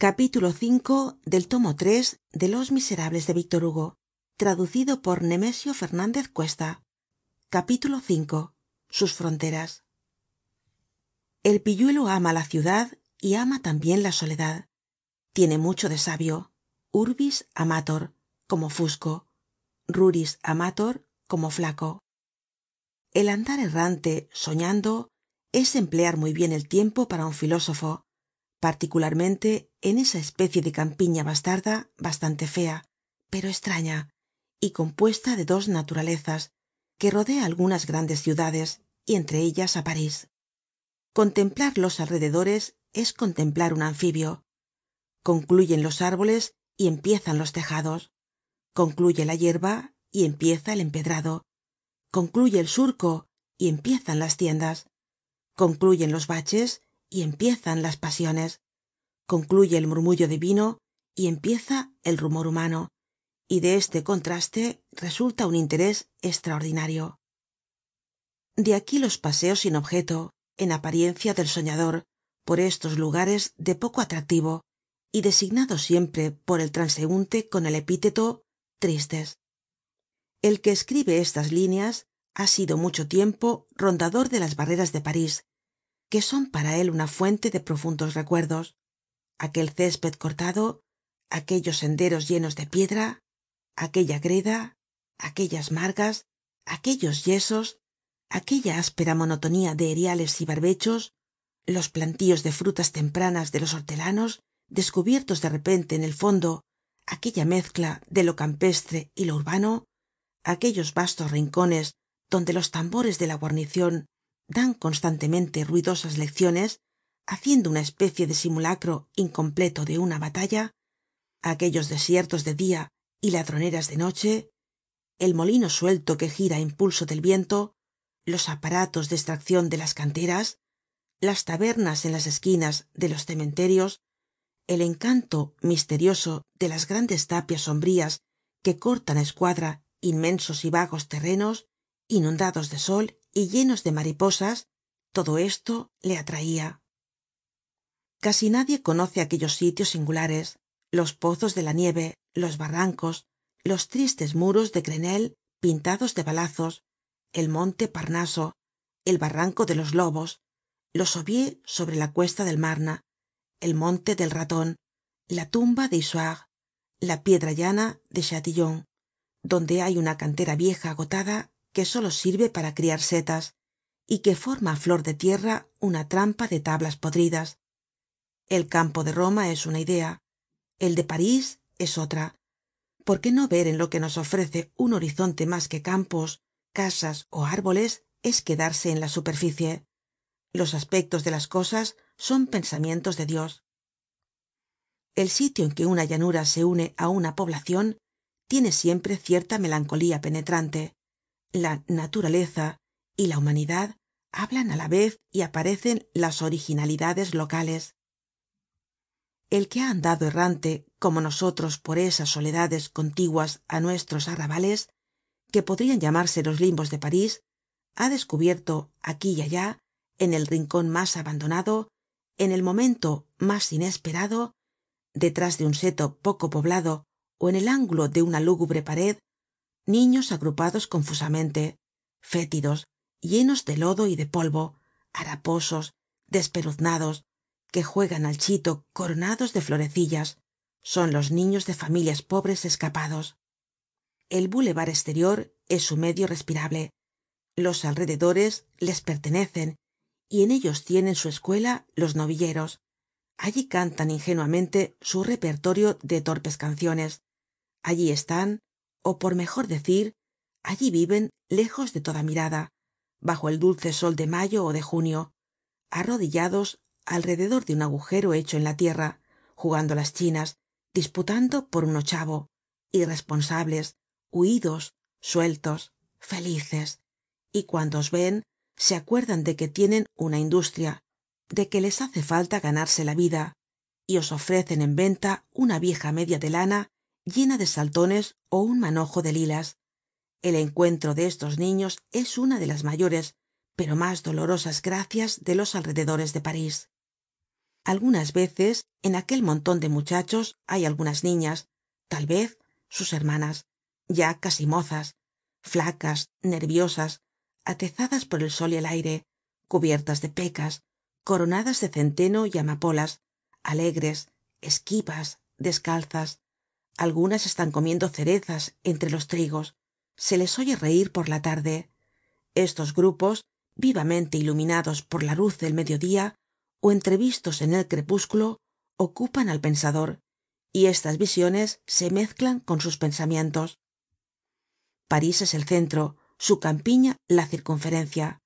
capítulo v del tomo de los miserables de víctor hugo traducido por nemesio fernandez cuesta. Capítulo v sus fronteras. El pilluelo ama la ciudad y ama tambien la soledad. Tiene mucho de sabio. Urbis amator como fusco. Ruris amator como flaco. El andar errante soñando es emplear muy bien el tiempo para un filósofo particularmente en esa especie de campiña bastarda bastante fea pero estraña y compuesta de dos naturalezas que rodea algunas grandes ciudades y entre ellas á parís. Contemplar los alrededores es contemplar un anfibio. Concluyen los árboles y empiezan los tejados. Concluye la yerba y empieza el empedrado. Concluye el surco y empiezan las tiendas. Concluyen los baches y empiezan las pasiones. Concluye el murmullo divino y empieza el rumor humano y de este contraste resulta un interés estraordinario de aquí los paseos sin objeto en apariencia del soñador por estos lugares de poco atractivo y designados siempre por el transeunte con el epíteto tristes el que escribe estas líneas ha sido mucho tiempo rondador de las barreras de parís que son para él una fuente de profundos recuerdos. Aquel césped cortado aquellos senderos llenos de piedra aquella greda aquellas margas aquellos yesos aquella áspera monotonía de eriales y barbechos los plantíos de frutas tempranas de los hortelanos descubiertos de repente en el fondo aquella mezcla de lo campestre y lo urbano aquellos vastos rincones donde los tambores de la guarnicion dan constantemente ruidosas lecciones haciendo una especie de simulacro incompleto de una batalla aquellos desiertos de dia y ladroneras de noche el molino suelto que gira á impulso del viento los aparatos de estraccion de las canteras las tabernas en las esquinas de los cementerios el encanto misterioso de las grandes tapias sombrías que cortan á escuadra inmensos y vagos terrenos inundados de sol y llenos de mariposas todo esto le atraia casi nadie conoce aquellos sitios singulares los pozos de la nieve los barrancos los tristes muros de grenelle pintados de balazos el monte parnaso el barranco de los lobos los aubiers sobre la cuesta del marne el monte del raton la tumba de isoire la piedra llana de chatillon donde hay una cantera vieja agotada que solo sirve para criar setas y que forma á flor de tierra una trampa de tablas podridas. El campo de roma es una idea el de parís es otra. Por qué no ver en lo que nos ofrece un horizonte mas que campos casas ó árboles es quedarse en la superficie los aspectos de las cosas son pensamientos de dios. El sitio en que una llanura se une á una poblacion tiene siempre cierta melancolía penetrante la naturaleza y la humanidad hablan á la vez y aparecen las originalidades locales. El que ha andado errante como nosotros por esas soledades contiguas á nuestros arrabales que podrian llamarse los limbos de parís ha descubierto aquí y allá en el rincon mas abandonado en el momento mas inesperado detrás de un seto poco poblado ó en el ángulo de una lúgubre pared niños agrupados confusamente fétidos llenos de lodo y de polvo haraposos despeluznados que juegan al chito coronados de florecillas son los niños de familias pobres escapados. El boulevard esterior es su medio respirable. Los alrededores les pertenecen y en ellos tienen su escuela los novilleros. Allí cantan ingenuamente su repertorio de torpes canciones. Allí están ó por mejor decir allí viven lejos de toda mirada bajo el dulce sol de mayo ó de junio arrodillados alrededor de un agujero hecho en la tierra jugando las chinas disputando por un ochavo irresponsables huidos sueltos felices. Y cuando os ven se acuerdan de que tienen una industria de que les hace falta ganarse la vida y os ofrecen en venta una vieja media de lana llena de saltones ó un manojo de lilas. El encuentro de estos niños es una de las mayores pero mas dolorosas gracias de los alrededores de parís. Algunas veces en aquel monton de muchachos hay algunas niñas tal vez sus hermanas ya casi mozas flacas nerviosas atezadas por el sol y el aire cubiertas de pecas coronadas de centeno y amapolas alegres esquivas descalzas algunas están comiendo cerezas entre los trigos. Se les oye reir por la tarde. Estos grupos vivamente iluminados por la luz del mediodía ó entrevistos en el crepúsculo ocupan al pensador y estas visiones se mezclan con sus pensamientos. París es el centro su campiña la circunferencia.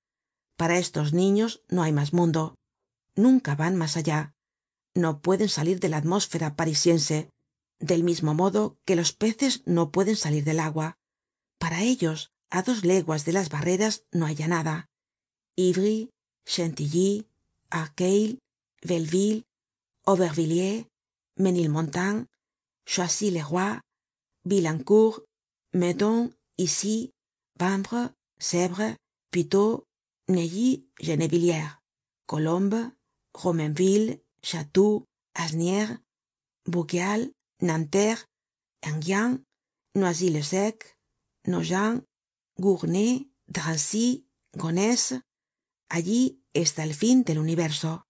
Para estos niños no hay mas mundo. Nunca van mas allá. No pueden salir de la atmósfera parisiense del mismo modo que los peces no pueden salir del agua. Para ellos á dos leguas de las barreras no hay nada. Ivry chantilly arcueil belleville aubervilliers menilmontant choisy le roi villancourt meudon issy vanvres sevres puteaux neuilly gennevilliers colombes romainville chatou asnières nanterre enghien noisy le sec nogent gournay drancy gonesse allí está el fin del universo